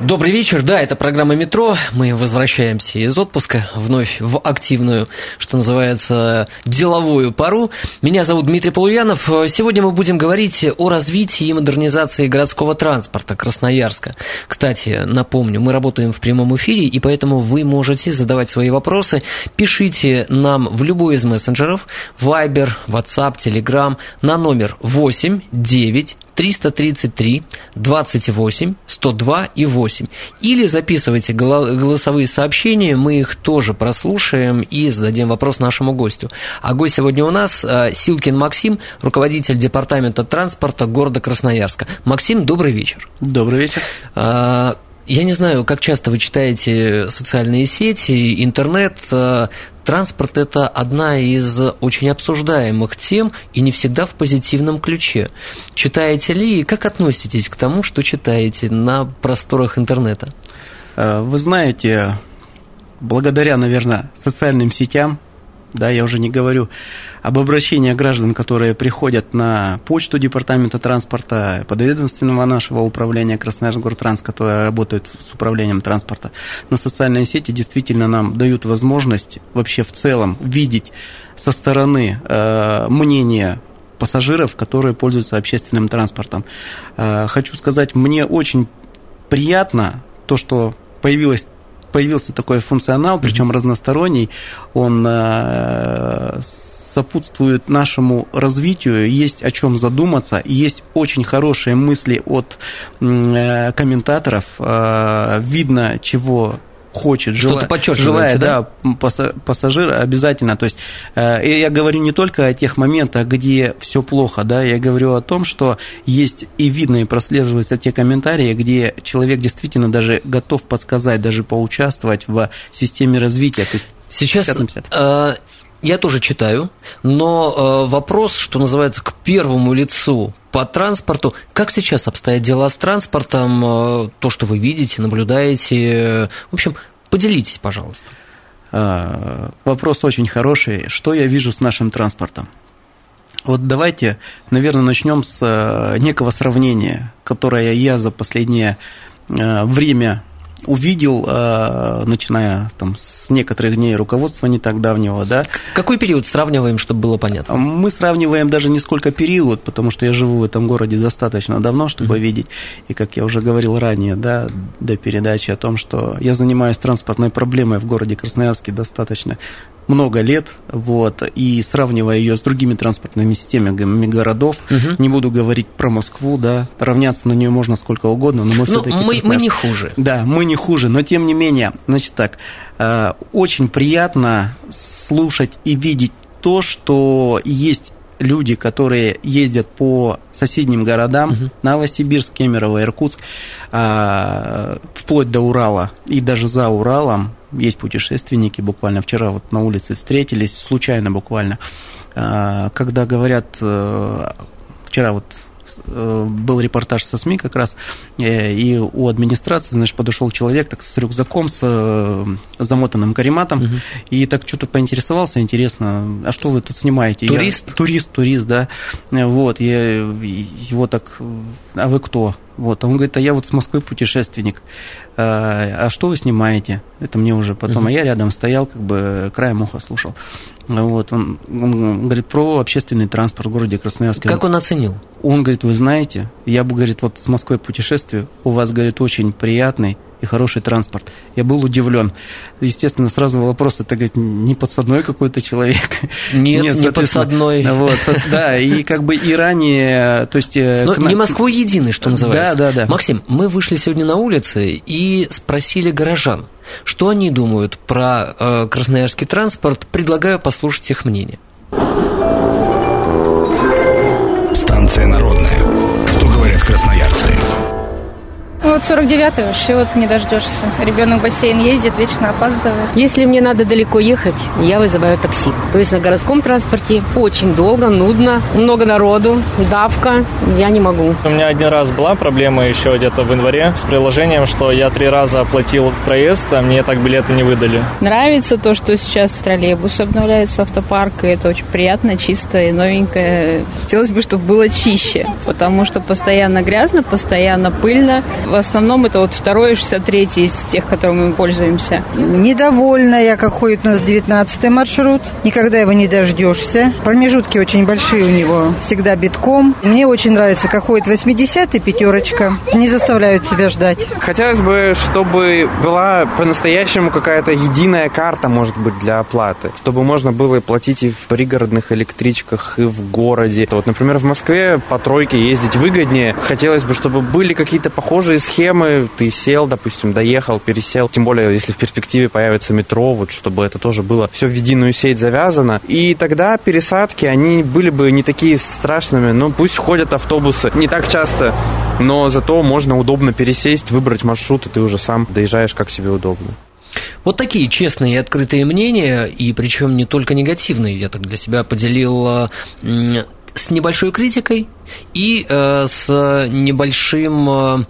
Добрый вечер, да, это программа «Метро». Мы возвращаемся из отпуска вновь в активную, что называется, деловую пару. Меня зовут Дмитрий Полуянов. Сегодня мы будем говорить о развитии и модернизации городского транспорта Красноярска. Кстати, напомню, мы работаем в прямом эфире, и поэтому вы можете задавать свои вопросы. Пишите нам в любой из мессенджеров, Viber, WhatsApp, Telegram на номер 8 9 333 28 102 и 8. Или записывайте голосовые сообщения, мы их тоже прослушаем и зададим вопрос нашему гостю. А гость сегодня у нас э, Силкин Максим, руководитель департамента транспорта города Красноярска. Максим, добрый вечер. Добрый вечер. Я не знаю, как часто вы читаете социальные сети, интернет. Э, транспорт – это одна из очень обсуждаемых тем и не всегда в позитивном ключе. Читаете ли и как относитесь к тому, что читаете на просторах интернета? Э, вы знаете, благодаря, наверное, социальным сетям, да, я уже не говорю об обращении граждан, которые приходят на почту Департамента транспорта, подведомственного нашего управления Красноярск-Гортранс, которое работает с управлением транспорта. Но социальные сети действительно нам дают возможность вообще в целом видеть со стороны э, мнение пассажиров, которые пользуются общественным транспортом. Э, хочу сказать, мне очень приятно то, что появилась появился такой функционал, причем разносторонний, он э, сопутствует нашему развитию, есть о чем задуматься, есть очень хорошие мысли от э, комментаторов, э, видно, чего хочет, желает, желает да? да, пассажир обязательно. То есть э, я говорю не только о тех моментах, где все плохо, да, я говорю о том, что есть и видно, и прослеживаются те комментарии, где человек действительно даже готов подсказать, даже поучаствовать в системе развития. То есть Сейчас 50 -50. Э, я тоже читаю, но э, вопрос, что называется, к первому лицу по транспорту. Как сейчас обстоят дела с транспортом? Э, то, что вы видите, наблюдаете. В общем, поделитесь, пожалуйста. А, вопрос очень хороший. Что я вижу с нашим транспортом? Вот давайте, наверное, начнем с э, некого сравнения, которое я за последнее э, время увидел, э, начиная там, с некоторых дней руководства не так давнего, да. Какой период сравниваем, чтобы было понятно? Мы сравниваем даже не сколько период, потому что я живу в этом городе достаточно давно, чтобы mm-hmm. видеть, и как я уже говорил ранее, да, до передачи о том, что я занимаюсь транспортной проблемой в городе Красноярске достаточно много лет, вот, и сравнивая ее с другими транспортными системами городов, угу. не буду говорить про Москву, да, равняться на нее можно сколько угодно, но мы все-таки... Ну, мы, мы не хуже. Да, мы не хуже, но тем не менее, значит так, э, очень приятно слушать и видеть то, что есть люди, которые ездят по соседним городам, угу. Новосибирск, Кемерово, Иркутск, а, вплоть до Урала и даже за Уралом, есть путешественники, буквально вчера вот на улице встретились, случайно буквально, а, когда говорят, э, вчера вот Э, был репортаж со СМИ как раз, э, и у администрации, значит, подошел человек так с рюкзаком, с замотанным карематом, угу. и так что-то поинтересовался, интересно, а что вы тут снимаете? Турист? Я, турист, турист, да. Вот, я его так, а вы кто? Вот, он говорит, а я вот с Москвы путешественник. А, а что вы снимаете? Это мне уже потом. Uh-huh. А я рядом стоял, как бы краем уха слушал. Вот, он, он говорит про общественный транспорт в городе Красноярске. Как он оценил? Он говорит, вы знаете, я бы, говорит, вот с Москвой путешествую, у вас, говорит, очень приятный и хороший транспорт. Я был удивлен. Естественно, сразу вопрос, это, говорит, не подсадной какой-то человек. Нет, Нет не подсадной. Вот, да, и как бы и ранее, то есть... Э, Но не Москвой единый, что называется. Да, да, да. Максим, мы вышли сегодня на улицы и спросили горожан, что они думают про э, красноярский транспорт. Предлагаю послушать их мнение. Станция народная. Что говорят красноярцы? Ну вот 49-й вообще вот не дождешься. Ребенок в бассейн ездит, вечно опаздывает. Если мне надо далеко ехать, я вызываю такси. То есть на городском транспорте очень долго, нудно, много народу, давка. Я не могу. У меня один раз была проблема еще где-то в январе с приложением, что я три раза оплатил проезд, а мне так билеты не выдали. Нравится то, что сейчас троллейбусы обновляются, автопарк, и это очень приятно, чисто и новенькое. Хотелось бы, чтобы было чище, потому что постоянно грязно, постоянно пыльно. В основном это вот второй и 63 из тех, которыми мы пользуемся. Недовольна я, как ходит у нас 19 маршрут. Никогда его не дождешься. Промежутки очень большие у него, всегда битком. Мне очень нравится, как ходит 80 пятерочка. Не заставляют себя ждать. Хотелось бы, чтобы была по-настоящему какая-то единая карта, может быть, для оплаты. Чтобы можно было платить и в пригородных электричках, и в городе. Вот, например, в Москве по тройке ездить выгоднее. Хотелось бы, чтобы были какие-то похожие схемы. Ты сел, допустим, доехал, пересел. Тем более, если в перспективе появится метро, вот чтобы это тоже было все в единую сеть завязано. И тогда пересадки, они были бы не такие страшными. Ну, пусть ходят автобусы не так часто, но зато можно удобно пересесть, выбрать маршрут, и ты уже сам доезжаешь как себе удобно. Вот такие честные и открытые мнения, и причем не только негативные, я так для себя поделил с небольшой критикой и э, с небольшим э,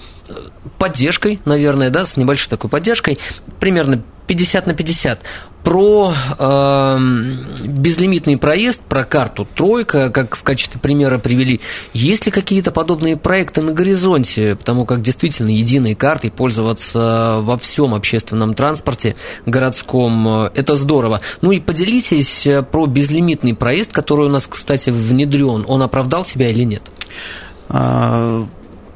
поддержкой, наверное, да, с небольшой такой поддержкой, примерно 50 на 50 про э, безлимитный проезд, про карту «Тройка», как в качестве примера привели. Есть ли какие-то подобные проекты на горизонте? Потому как действительно единой картой пользоваться во всем общественном транспорте городском – это здорово. Ну и поделитесь э, про безлимитный проезд, который у нас, кстати, внедрен. Он оправдал себя или нет?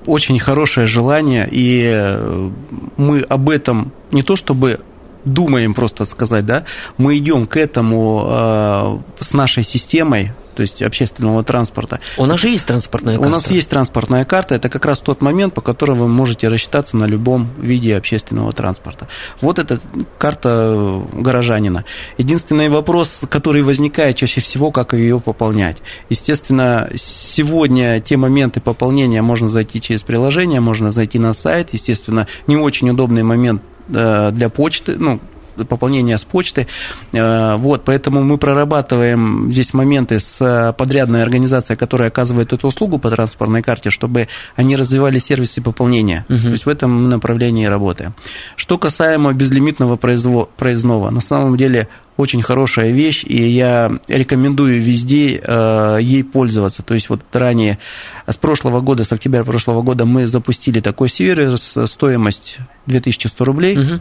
Очень хорошее желание, и э, мы об этом не то чтобы думаем просто сказать, да, мы идем к этому э, с нашей системой, то есть общественного транспорта. У нас же есть транспортная карта. У нас есть транспортная карта. Это как раз тот момент, по которому вы можете рассчитаться на любом виде общественного транспорта. Вот эта карта горожанина. Единственный вопрос, который возникает чаще всего, как ее пополнять. Естественно, сегодня те моменты пополнения можно зайти через приложение, можно зайти на сайт. Естественно, не очень удобный момент Э, для почты, ну, пополнения с почты. Э, вот, поэтому мы прорабатываем здесь моменты с подрядной организацией, которая оказывает эту услугу по транспортной карте, чтобы они развивали сервисы пополнения. Угу. То есть в этом направлении работаем. Что касаемо безлимитного проездного, на самом деле очень хорошая вещь, и я рекомендую везде э, ей пользоваться. То есть вот ранее, с прошлого года, с октября прошлого года мы запустили такой сервис, стоимость 2100 рублей, угу.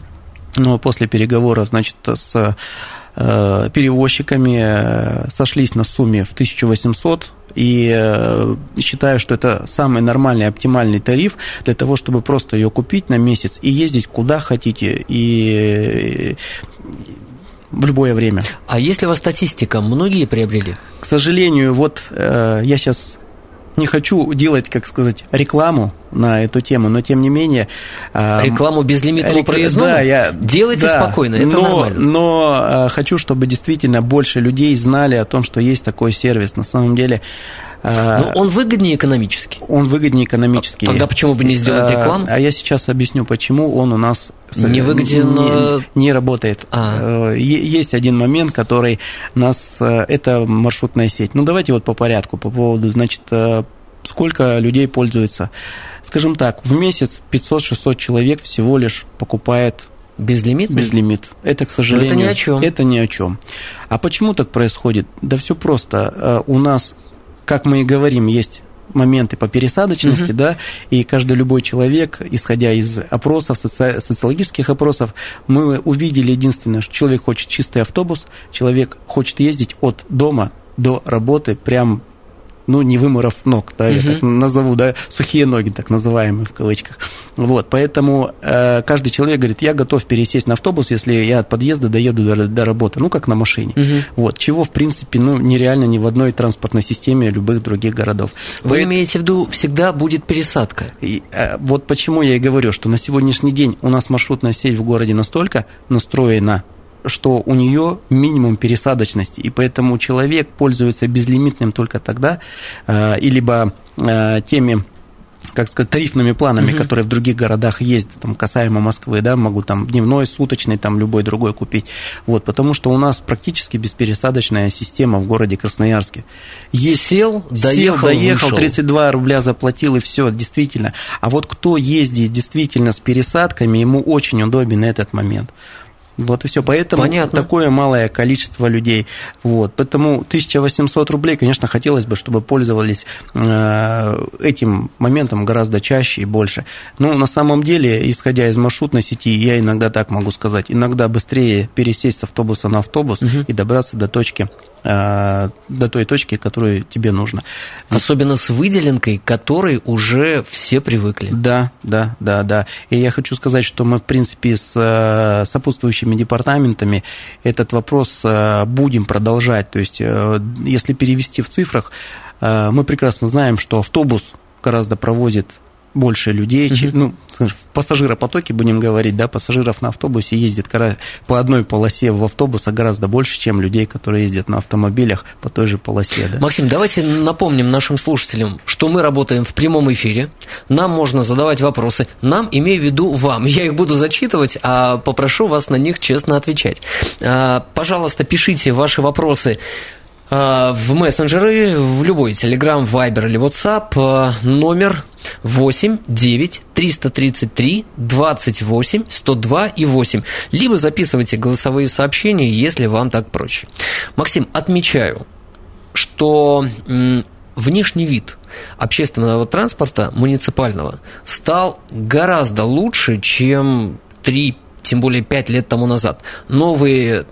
Но после переговоров, значит, с э, перевозчиками э, сошлись на сумме в 1800 и э, считаю, что это самый нормальный, оптимальный тариф для того, чтобы просто ее купить на месяц и ездить куда хотите, и в любое время. А если у вас статистика, многие приобрели? К сожалению, вот э, я сейчас не хочу делать, как сказать, рекламу на эту тему, но тем не менее... Рекламу безлимитному рек... проездному? Да, я... Делайте да, спокойно, это но, нормально. Но э, хочу, чтобы действительно больше людей знали о том, что есть такой сервис. На самом деле а, Но он выгоднее экономически. Он выгоднее экономически. Тогда почему бы не сделать а, рекламу? А я сейчас объясню, почему он у нас не выгоден, не, не работает. А. Э, есть один момент, который нас э, это маршрутная сеть. Ну давайте вот по порядку по поводу, значит, э, сколько людей пользуется. Скажем так, в месяц 500-600 человек всего лишь покупает Безлимит? Безлимит. Это, к сожалению... Но это ни о чем. Это ни о чем. А почему так происходит? Да все просто. У нас как мы и говорим, есть моменты по пересадочности, угу. да, и каждый любой человек, исходя из опросов, соци... социологических опросов, мы увидели единственное, что человек хочет чистый автобус, человек хочет ездить от дома до работы прям ну, не выморов ног, да, угу. я так назову, да, сухие ноги, так называемые в кавычках. Вот, поэтому э, каждый человек говорит, я готов пересесть на автобус, если я от подъезда доеду до, до работы, ну, как на машине. Угу. Вот, чего, в принципе, ну, нереально ни в одной транспортной системе любых других городов. Вы Поэтому... имеете в виду, всегда будет пересадка? И, э, вот почему я и говорю, что на сегодняшний день у нас маршрутная сеть в городе настолько настроена что у нее минимум пересадочности, и поэтому человек пользуется безлимитным только тогда, э, и либо э, теми как сказать, тарифными планами, угу. которые в других городах есть, там, касаемо Москвы, да, могу там дневной, суточный, там любой другой купить. Вот, потому что у нас практически беспересадочная система в городе Красноярске. Есть, сел, доехал, сел, доехал, вышел. 32 рубля заплатил, и все, действительно. А вот кто ездит действительно с пересадками, ему очень удобен этот момент. Вот и все. Поэтому Понятно. такое малое количество людей. Вот. Поэтому 1800 рублей, конечно, хотелось бы, чтобы пользовались э, этим моментом гораздо чаще и больше. Но на самом деле, исходя из маршрутной сети, я иногда так могу сказать, иногда быстрее пересесть с автобуса на автобус угу. и добраться до точки до той точки, которую тебе нужно. Особенно с выделенкой, которой уже все привыкли. Да, да, да, да. И я хочу сказать, что мы, в принципе, с э, сопутствующими департаментами этот вопрос э, будем продолжать. То есть, если перевести в цифрах, мы прекрасно знаем, что автобус гораздо провозит больше людей, угу. чем, ну, в будем говорить, да, пассажиров на автобусе ездит по одной полосе в автобуса гораздо больше, чем людей, которые ездят на автомобилях по той же полосе. Да. Максим, давайте напомним нашим слушателям, что мы работаем в прямом эфире, нам можно задавать вопросы, нам, имею в виду вам, я их буду зачитывать, а попрошу вас на них честно отвечать. А, пожалуйста, пишите ваши вопросы в мессенджеры, в любой Telegram, Viber или WhatsApp а, номер 8 9 333 28 102 и 8. Либо записывайте голосовые сообщения, если вам так проще. Максим, отмечаю, что внешний вид общественного транспорта муниципального стал гораздо лучше, чем 3, тем более 5 лет тому назад. Новые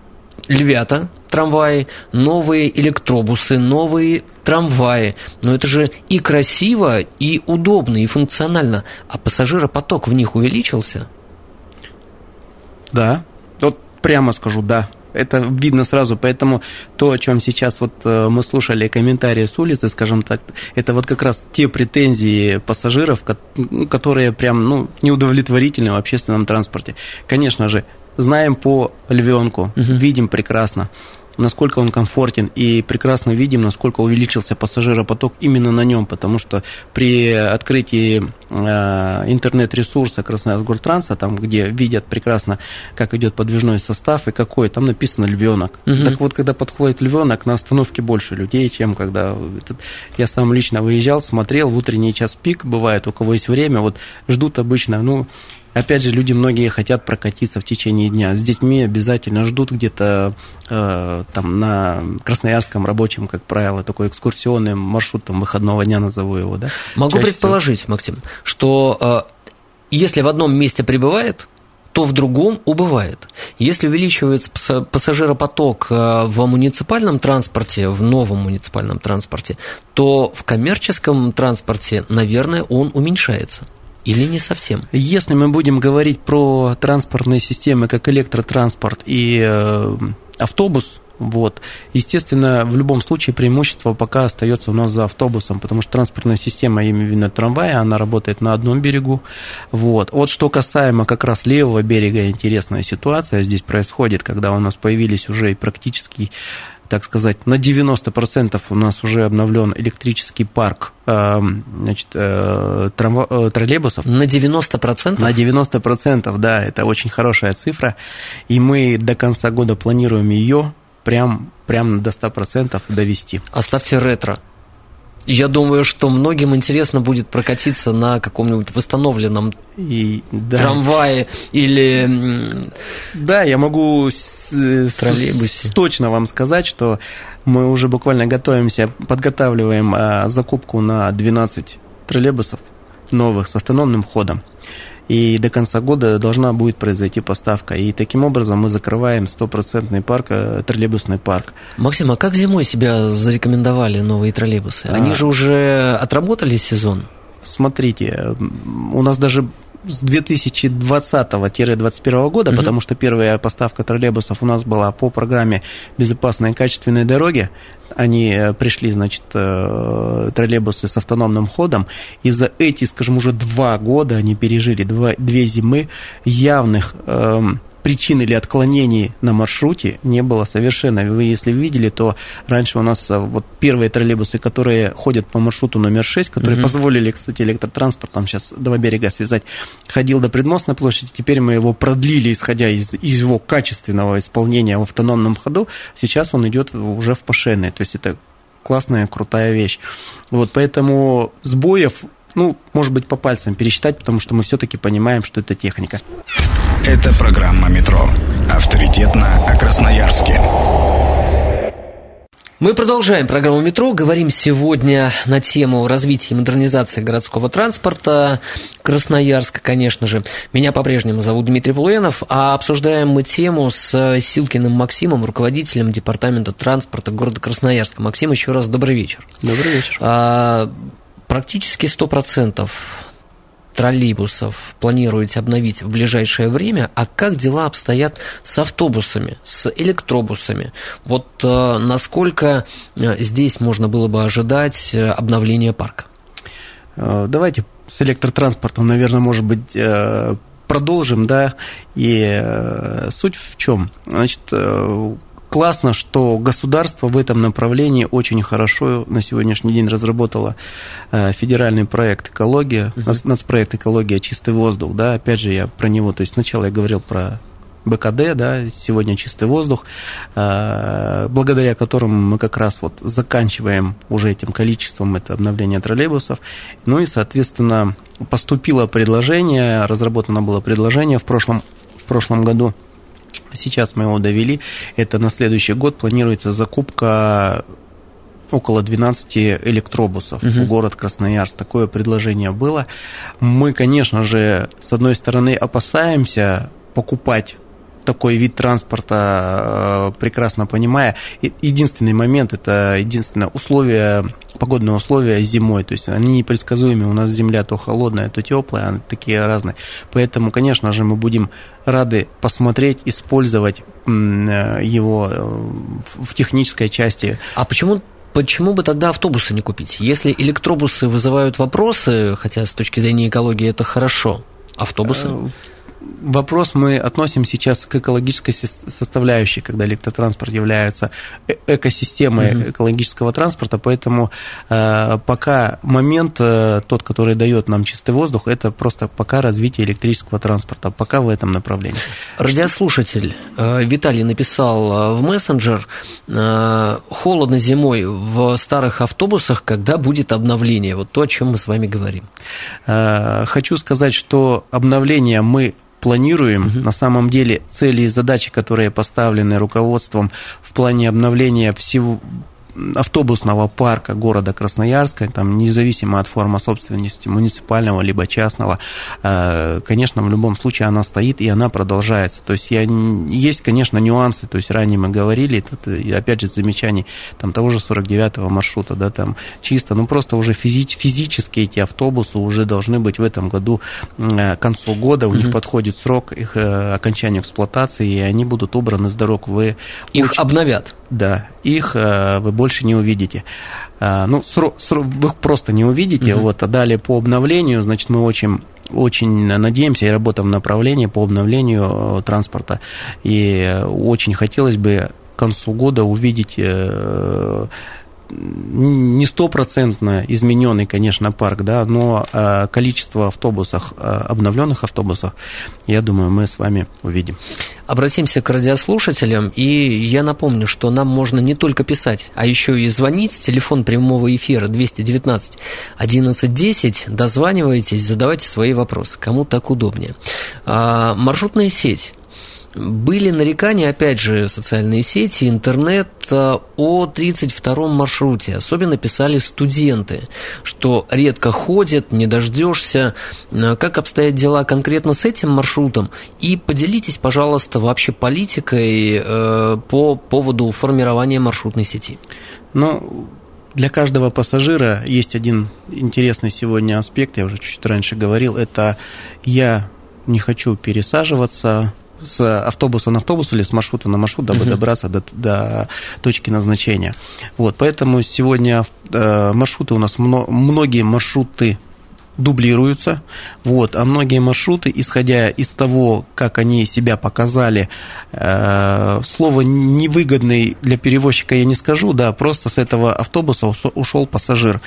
львята, трамваи, новые электробусы, новые трамваи. Но это же и красиво, и удобно, и функционально. А пассажиропоток в них увеличился? Да. Вот прямо скажу, да. Это видно сразу, поэтому то, о чем сейчас вот э, мы слушали комментарии с улицы, скажем так, это вот как раз те претензии пассажиров, которые прям ну, неудовлетворительны в общественном транспорте. Конечно же, знаем по львенку, угу. видим прекрасно насколько он комфортен, и прекрасно видим, насколько увеличился пассажиропоток именно на нем, потому что при открытии э, интернет-ресурса Красноярск-Гортранса, там, где видят прекрасно, как идет подвижной состав и какой, там написано львенок. Угу. Так вот, когда подходит львенок, на остановке больше людей, чем когда я сам лично выезжал, смотрел, в утренний час пик бывает, у кого есть время, вот ждут обычно, ну, Опять же, люди многие хотят прокатиться в течение дня. С детьми обязательно ждут где-то э, там на Красноярском рабочем, как правило, такой экскурсионный маршрут там, выходного дня, назову его. Да? Могу Чаще предположить, всего. Максим, что э, если в одном месте прибывает, то в другом убывает. Если увеличивается пассажиропоток э, в муниципальном транспорте, в новом муниципальном транспорте, то в коммерческом транспорте, наверное, он уменьшается. Или не совсем? Если мы будем говорить про транспортные системы, как электротранспорт и э, автобус, вот. Естественно, в любом случае преимущество пока остается у нас за автобусом, потому что транспортная система, именно трамвая, она работает на одном берегу. Вот. вот что касаемо как раз левого берега, интересная ситуация здесь происходит, когда у нас появились уже практически так сказать, на 90% у нас уже обновлен электрический парк эм, значит, э, э, троллейбусов. На 90%? На 90%, да, это очень хорошая цифра. И мы до конца года планируем ее прям, прям до 100% довести. Оставьте ретро. Я думаю, что многим интересно будет прокатиться на каком-нибудь восстановленном и, да. трамвае или да, я могу с, троллейбусе. Точно вам сказать, что мы уже буквально готовимся, подготавливаем а, закупку на 12 троллейбусов новых с автономным ходом и до конца года должна будет произойти поставка. И таким образом мы закрываем стопроцентный парк, э, троллейбусный парк. Максим, а как зимой себя зарекомендовали новые троллейбусы? Они а... же уже отработали сезон? Смотрите, у нас даже с 2020-2021 года, угу. потому что первая поставка троллейбусов у нас была по программе «Безопасные и качественные дороги». Они э, пришли, значит, э, троллейбусы с автономным ходом, и за эти, скажем, уже два года они пережили два, две зимы явных эм, причин или отклонений на маршруте не было совершенно. Вы, если видели, то раньше у нас вот первые троллейбусы, которые ходят по маршруту номер 6, которые угу. позволили, кстати, электротранспорт там сейчас два берега связать, ходил до Предмостной площади, теперь мы его продлили, исходя из, из его качественного исполнения в автономном ходу, сейчас он идет уже в Пашенной, то есть это классная, крутая вещь. Вот, поэтому сбоев ну, может быть, по пальцам пересчитать, потому что мы все-таки понимаем, что это техника. Это программа «Метро». Авторитетно о Красноярске. Мы продолжаем программу «Метро». Говорим сегодня на тему развития и модернизации городского транспорта Красноярска, конечно же. Меня по-прежнему зовут Дмитрий Полуянов, а обсуждаем мы тему с Силкиным Максимом, руководителем Департамента транспорта города Красноярска. Максим, еще раз добрый вечер. Добрый вечер. А, практически 100% троллейбусов планируете обновить в ближайшее время, а как дела обстоят с автобусами, с электробусами? Вот э, насколько э, здесь можно было бы ожидать э, обновления парка? Давайте с электротранспортом, наверное, может быть, продолжим, да, и суть в чем? Значит, классно, что государство в этом направлении очень хорошо на сегодняшний день разработало э, федеральный проект «Экология», uh-huh. нацпроект «Экология. Чистый воздух». Да, опять же, я про него, то есть сначала я говорил про БКД, да, сегодня чистый воздух, э, благодаря которому мы как раз вот заканчиваем уже этим количеством это обновление троллейбусов. Ну и, соответственно, поступило предложение, разработано было предложение в прошлом, в прошлом году Сейчас мы его довели. Это на следующий год планируется закупка около 12 электробусов угу. в город Красноярск. Такое предложение было. Мы, конечно же, с одной стороны опасаемся покупать такой вид транспорта, э, прекрасно понимая. Единственный момент, это единственное условие, погодные условия зимой, то есть они непредсказуемы, у нас земля то холодная, то теплая, они такие разные. Поэтому, конечно же, мы будем рады посмотреть, использовать э, его э, в технической части. А почему Почему бы тогда автобусы не купить? Если электробусы вызывают вопросы, хотя с точки зрения экологии это хорошо, автобусы? Вопрос мы относим сейчас к экологической составляющей, когда электротранспорт является э, экосистемой угу. экологического транспорта, поэтому э, пока момент э, тот, который дает нам чистый воздух, это просто пока развитие электрического транспорта, пока в этом направлении. Радиослушатель э, Виталий написал э, в мессенджер, э, холодно зимой в старых автобусах, когда будет обновление, вот то, о чем мы с вами говорим. Э, хочу сказать, что обновление мы планируем. Угу. На самом деле цели и задачи, которые поставлены руководством в плане обновления всего автобусного парка города Красноярска, там, независимо от формы собственности муниципального либо частного, э, конечно, в любом случае она стоит и она продолжается. То есть я, есть, конечно, нюансы, то есть ранее мы говорили, тут, опять же, замечаний там, того же 49-го маршрута, да, там чисто, ну просто уже физи- физически эти автобусы уже должны быть в этом году э, к концу года, у угу. них подходит срок их э, окончания эксплуатации, и они будут убраны с дорог. Вы их очень... обновят? Да, их вы больше не увидите. А, ну, срок, срок, вы их просто не увидите. Угу. Вот, а далее по обновлению, значит, мы очень очень надеемся и работаем в направлении по обновлению э, транспорта. И очень хотелось бы к концу года увидеть э, не стопроцентно измененный, конечно, парк, да, но э, количество автобусов, э, обновленных автобусов, я думаю, мы с вами увидим. Обратимся к радиослушателям, и я напомню, что нам можно не только писать, а еще и звонить. Телефон прямого эфира 219 1110. Дозванивайтесь, задавайте свои вопросы, кому так удобнее. А, маршрутная сеть были нарекания, опять же, социальные сети, интернет э, о 32-м маршруте. Особенно писали студенты, что редко ходят, не дождешься. Э, как обстоят дела конкретно с этим маршрутом? И поделитесь, пожалуйста, вообще политикой э, по поводу формирования маршрутной сети. Ну, для каждого пассажира есть один интересный сегодня аспект, я уже чуть раньше говорил, это я не хочу пересаживаться, с автобуса на автобус или с маршрута на маршрут, дабы uh-huh. добраться до, до точки назначения. Вот, поэтому сегодня э, маршруты у нас, многие маршруты дублируются, вот, а многие маршруты, исходя из того, как они себя показали, э, слово невыгодный для перевозчика я не скажу, да, просто с этого автобуса ушел пассажир.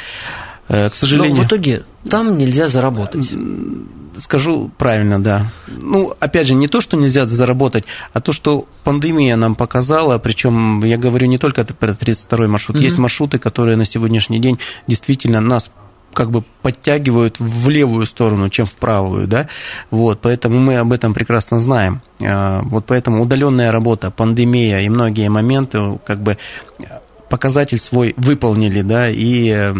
Э, к сожалению... Но в итоге там нельзя заработать. Скажу правильно, да. Ну, опять же, не то, что нельзя заработать, а то, что пандемия нам показала, причем я говорю не только про 32-й маршрут, угу. есть маршруты, которые на сегодняшний день действительно нас как бы подтягивают в левую сторону, чем в правую, да, вот, поэтому мы об этом прекрасно знаем. А, вот поэтому удаленная работа, пандемия и многие моменты, как бы показатель свой выполнили, да, и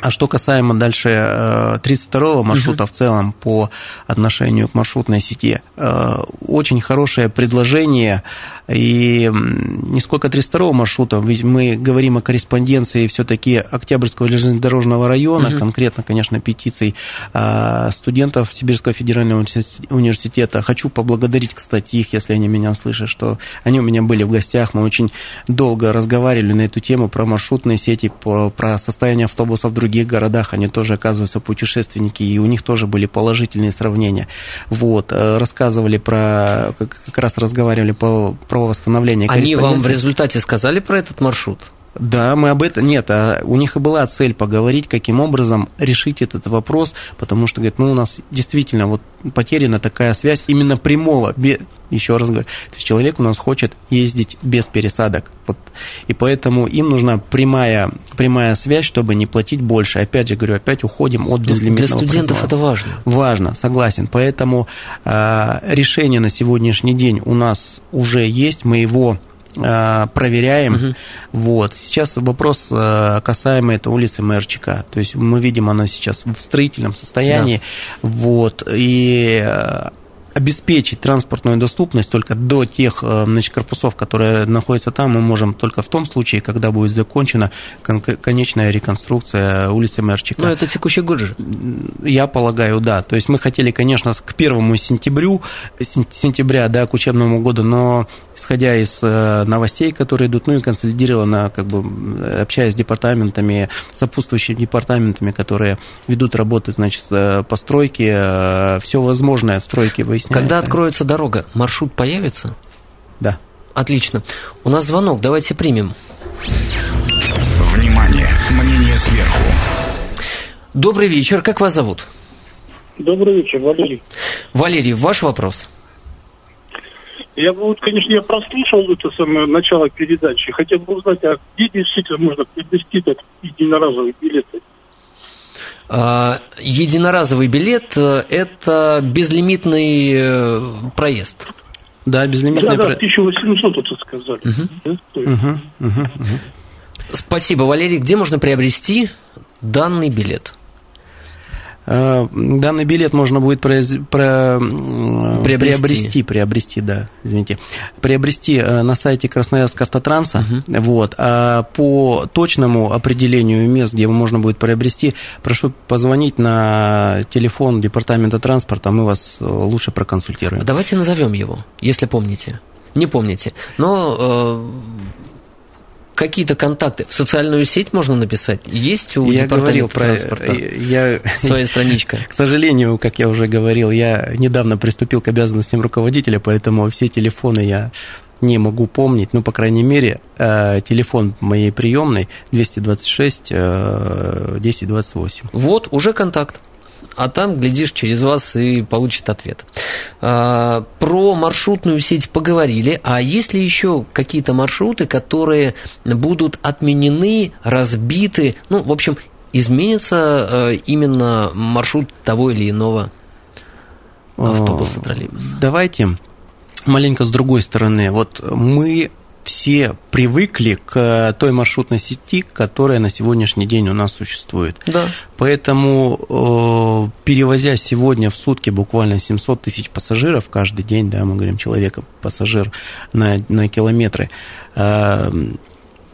а что касаемо дальше 32-го э, маршрута угу. в целом по отношению к маршрутной сети, э, очень хорошее предложение, и не сколько 32-го маршрута, ведь мы говорим о корреспонденции все-таки Октябрьского железнодорожного района, угу. конкретно, конечно, петиций э, студентов Сибирского федерального университета. Хочу поблагодарить, кстати, их, если они меня слышат, что они у меня были в гостях, мы очень долго разговаривали на эту тему про маршрутные сети, про состояние автобусов в других других городах, они тоже, оказываются путешественники, и у них тоже были положительные сравнения. Вот, э, рассказывали про, как раз разговаривали по, про восстановление Они вам в результате сказали про этот маршрут? Да, мы об этом... Нет, а у них и была цель поговорить, каким образом решить этот вопрос, потому что, говорит, ну, у нас действительно вот потеряна такая связь именно прямого, еще раз говорю, то есть человек у нас хочет ездить без пересадок, вот, и поэтому им нужна прямая, прямая связь, чтобы не платить больше. Опять же говорю, опять уходим от безлимитного Для студентов это важно. Важно, согласен. Поэтому э, решение на сегодняшний день у нас уже есть, мы его Э, проверяем. Угу. Вот. Сейчас вопрос э, касаемо этой улицы Мерчика. То есть мы видим, она сейчас в строительном состоянии. Да. Вот. И обеспечить транспортную доступность только до тех э, значит, корпусов, которые находятся там, мы можем только в том случае, когда будет закончена конечная реконструкция улицы Мерчика. Ну, это текущий год же. Я полагаю, да. То есть мы хотели, конечно, к первому сентябрю, сентября, да, к учебному году, но исходя из э, новостей, которые идут, ну и консолидированно, как бы общаясь с департаментами, сопутствующими департаментами, которые ведут работы, значит, э, по стройке, все возможное в стройке выясняется когда откроется дорога, маршрут появится? Да. Отлично. У нас звонок, давайте примем. Внимание, мнение сверху. Добрый вечер, как вас зовут? Добрый вечер, Валерий. Валерий, ваш вопрос. Я бы, вот, конечно, я прослушал это самое начало передачи. Хотел бы узнать, а где действительно можно приобрести этот единоразовый билет? А, единоразовый билет э, – это безлимитный э, проезд. Да, безлимитный проезд. Да, да, 1800 это сказали. Угу. Угу, угу, угу. Спасибо, Валерий. Где можно приобрести данный билет? Э, данный билет можно будет произ... про... приобрести. приобрести, приобрести, да, извините, приобрести э, на сайте Красноярска автотранса, угу. вот, а по точному определению мест, где можно будет приобрести, прошу позвонить на телефон департамента транспорта, мы вас э, лучше проконсультируем. Давайте назовем его, если помните. Не помните. Но какие-то контакты в социальную сеть можно написать? Есть у я департамента про, транспорта я, своя страничка? К сожалению, как я уже говорил, я недавно приступил к обязанностям руководителя, поэтому все телефоны я не могу помнить, ну, по крайней мере, э, телефон моей приемной 226 1028. Вот, уже контакт а там, глядишь, через вас и получит ответ. А, про маршрутную сеть поговорили, а есть ли еще какие-то маршруты, которые будут отменены, разбиты, ну, в общем, изменится э, именно маршрут того или иного автобуса, троллейбуса? Давайте маленько с другой стороны. Вот мы все привыкли к той маршрутной сети, которая на сегодняшний день у нас существует. Да. Поэтому, э, перевозя сегодня в сутки буквально 700 тысяч пассажиров каждый день, да, мы говорим человека, пассажир на, на километры, э,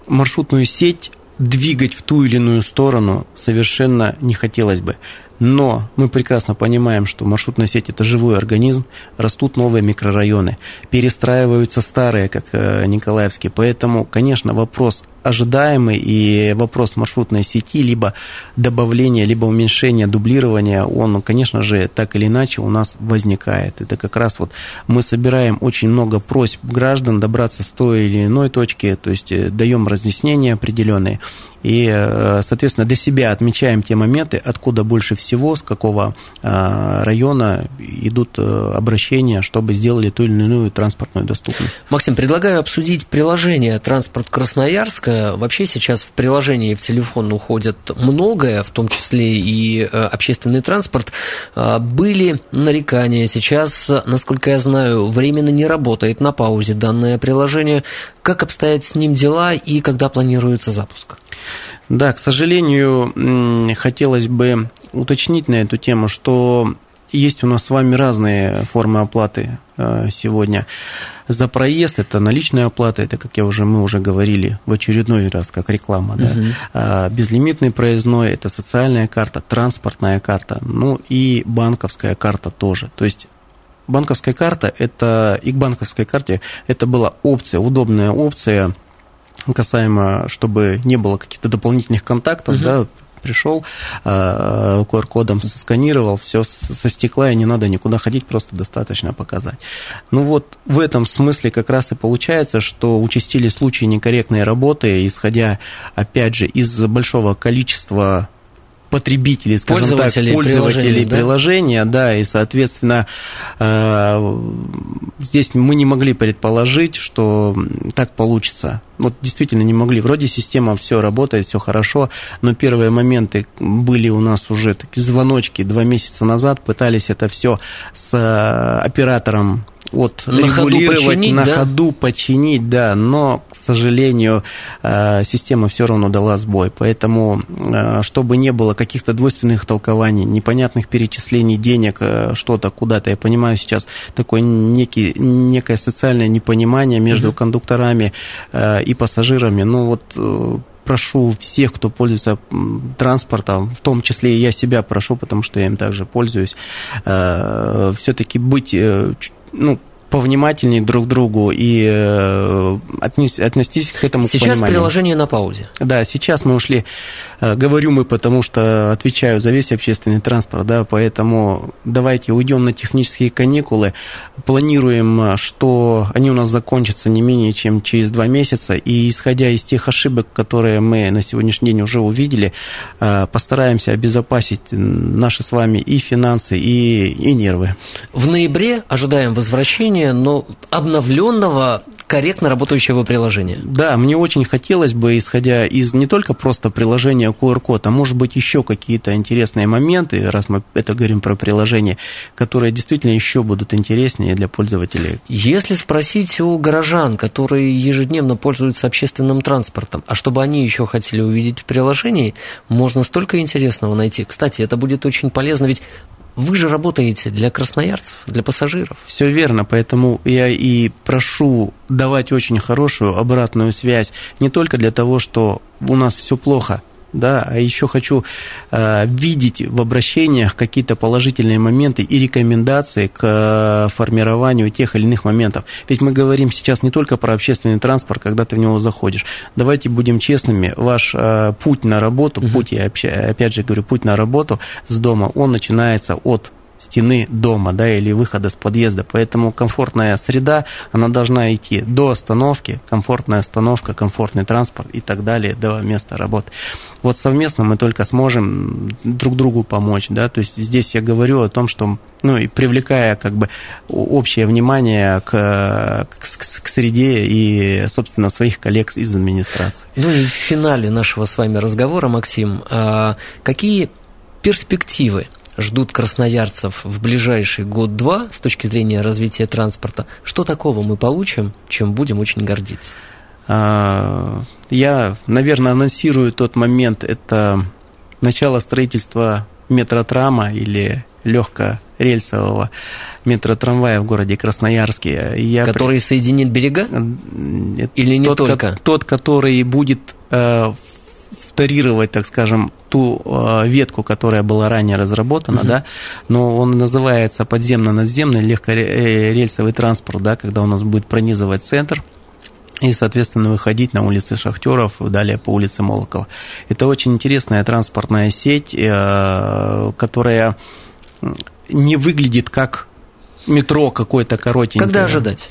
маршрутную сеть двигать в ту или иную сторону совершенно не хотелось бы. Но мы прекрасно понимаем, что маршрутная сеть – это живой организм, растут новые микрорайоны, перестраиваются старые, как э, Николаевские. Поэтому, конечно, вопрос ожидаемый, и вопрос маршрутной сети, либо добавления, либо уменьшения, дублирования, он, конечно же, так или иначе у нас возникает. Это как раз вот мы собираем очень много просьб граждан добраться с той или иной точки, то есть э, даем разъяснения определенные, и, э, соответственно, для себя отмечаем те моменты, откуда больше всего, с какого э, района идут э, обращения, чтобы сделали ту или иную транспортную доступность. Максим, предлагаю обсудить приложение «Транспорт Красноярска». Вообще сейчас в приложении в телефон уходит многое, в том числе и общественный транспорт. Были нарекания. Сейчас, насколько я знаю, временно не работает на паузе данное приложение. Как обстоят с ним дела и когда планируется запуск? Да, к сожалению, хотелось бы уточнить на эту тему, что есть у нас с вами разные формы оплаты э, сегодня. За проезд это наличная оплата, это, как я уже, мы уже говорили в очередной раз, как реклама. Да? Угу. Безлимитный проездной это социальная карта, транспортная карта, ну и банковская карта тоже. То есть банковская карта, это и к банковской карте это была опция, удобная опция касаемо, чтобы не было каких-то дополнительных контактов, угу. да, пришел, э, QR-кодом сосканировал, все со стекла, и не надо никуда ходить, просто достаточно показать. Ну вот в этом смысле как раз и получается, что участили случаи некорректной работы, исходя, опять же, из большого количества потребителей, скажем пользователей так, пользователей приложения, приложения, да? да, и, соответственно, э, здесь мы не могли предположить, что так получится. Вот действительно не могли. Вроде система все работает, все хорошо, но первые моменты были у нас уже такие звоночки два месяца назад, пытались это все с э, оператором от на регулировать, ходу починить, на да? ходу починить, да, но, к сожалению, э, система все равно дала сбой. Поэтому, э, чтобы не было каких-то двойственных толкований, непонятных перечислений денег, э, что-то куда-то, я понимаю сейчас такое некий, некое социальное непонимание между угу. кондукторами и пассажирами. Ну вот прошу всех, кто пользуется транспортом, в том числе и я себя прошу, потому что я им также пользуюсь, все-таки быть ну, повнимательнее друг к другу и э, отнестись к этому Сейчас приложение на паузе. Да, сейчас мы ушли, э, говорю мы, потому что отвечаю за весь общественный транспорт, да, поэтому давайте уйдем на технические каникулы, планируем, что они у нас закончатся не менее чем через два месяца, и исходя из тех ошибок, которые мы на сегодняшний день уже увидели, э, постараемся обезопасить наши с вами и финансы, и, и нервы. В ноябре ожидаем возвращения приложения, но обновленного, корректно работающего приложения. Да, мне очень хотелось бы, исходя из не только просто приложения QR-код, а может быть еще какие-то интересные моменты, раз мы это говорим про приложение, которые действительно еще будут интереснее для пользователей. Если спросить у горожан, которые ежедневно пользуются общественным транспортом, а чтобы они еще хотели увидеть в приложении, можно столько интересного найти. Кстати, это будет очень полезно, ведь вы же работаете для красноярцев, для пассажиров. Все верно, поэтому я и прошу давать очень хорошую обратную связь не только для того, что у нас все плохо, да, а еще хочу э, видеть в обращениях какие-то положительные моменты и рекомендации к э, формированию тех или иных моментов. Ведь мы говорим сейчас не только про общественный транспорт, когда ты в него заходишь. Давайте будем честными, ваш э, путь на работу, угу. путь, я опять же говорю, путь на работу с дома, он начинается от стены дома, да, или выхода с подъезда. Поэтому комфортная среда, она должна идти до остановки, комфортная остановка, комфортный транспорт и так далее до места работы. Вот совместно мы только сможем друг другу помочь, да, то есть здесь я говорю о том, что ну и привлекая как бы общее внимание к, к, к среде и, собственно, своих коллег из администрации. Ну и в финале нашего с вами разговора, Максим, а какие перспективы ждут красноярцев в ближайший год-два с точки зрения развития транспорта, что такого мы получим, чем будем очень гордиться? А, я, наверное, анонсирую тот момент, это начало строительства метротрама или легкорельсового метротрамвая в городе Красноярске. Я который при... соединит берега? Или не тот, только? Тот, который будет э, вторировать, так скажем, ту э, ветку, которая была ранее разработана, угу. да, но он называется подземно-надземный легкорельсовый транспорт, да, когда у нас будет пронизывать центр, и, соответственно, выходить на улицы Шахтеров, далее по улице Молокова. Это очень интересная транспортная сеть, э, которая не выглядит как метро какое-то коротенькое. Когда ожидать?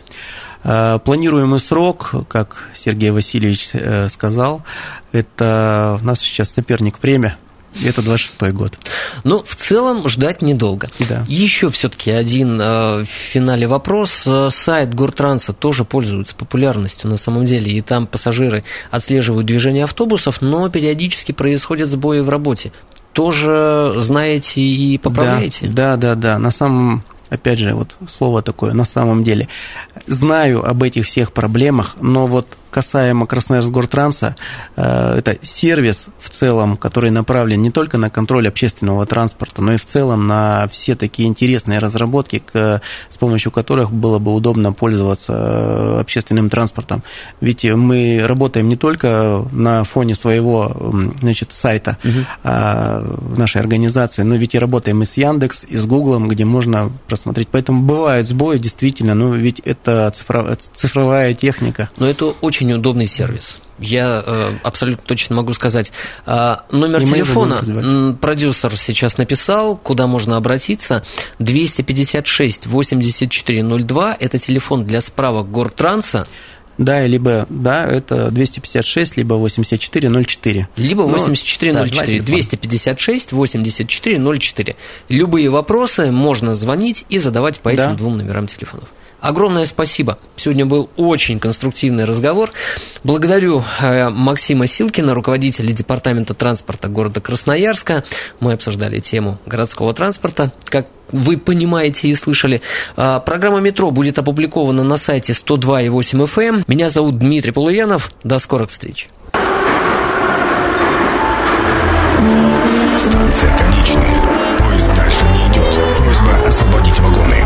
Э, планируемый срок, как Сергей Васильевич э, сказал, это у нас сейчас соперник время – это 26 год. Ну, в целом, ждать недолго. Да. Еще все-таки один э, в финале вопрос. Э, сайт Гортранса тоже пользуется популярностью на самом деле, и там пассажиры отслеживают движение автобусов, но периодически происходят сбои в работе. Тоже знаете и поправляете? Да, да, да. да. На самом опять же, вот слово такое, на самом деле, знаю об этих всех проблемах, но вот касаемо Красноярск-Гортранса, э, это сервис в целом, который направлен не только на контроль общественного транспорта, но и в целом на все такие интересные разработки, с помощью которых было бы удобно пользоваться э, общественным транспортом. Ведь мы работаем не только на фоне своего значит, сайта угу. нашей организации, но ведь и работаем и с Яндекс, и с Гуглом, где можно просмотреть. Поэтому бывают сбои, действительно, но ведь это цифровая техника. Но это очень очень удобный сервис. Я э, абсолютно точно могу сказать. Э, номер И телефона продюсер сейчас написал, куда можно обратиться. 256 8402 – это телефон для справок Гортранса. Да, либо, да, это 256, либо 8404. Либо 8404. Ну, да, 256 8404. Любые вопросы можно звонить и задавать по этим да. двум номерам телефонов огромное спасибо. Сегодня был очень конструктивный разговор. Благодарю э, Максима Силкина, руководителя Департамента транспорта города Красноярска. Мы обсуждали тему городского транспорта, как вы понимаете и слышали. А, программа «Метро» будет опубликована на сайте 102.8 FM. Эм. Меня зовут Дмитрий Полуянов. До скорых встреч. Станция конечная. Поезд дальше не идет. Просьба освободить вагоны.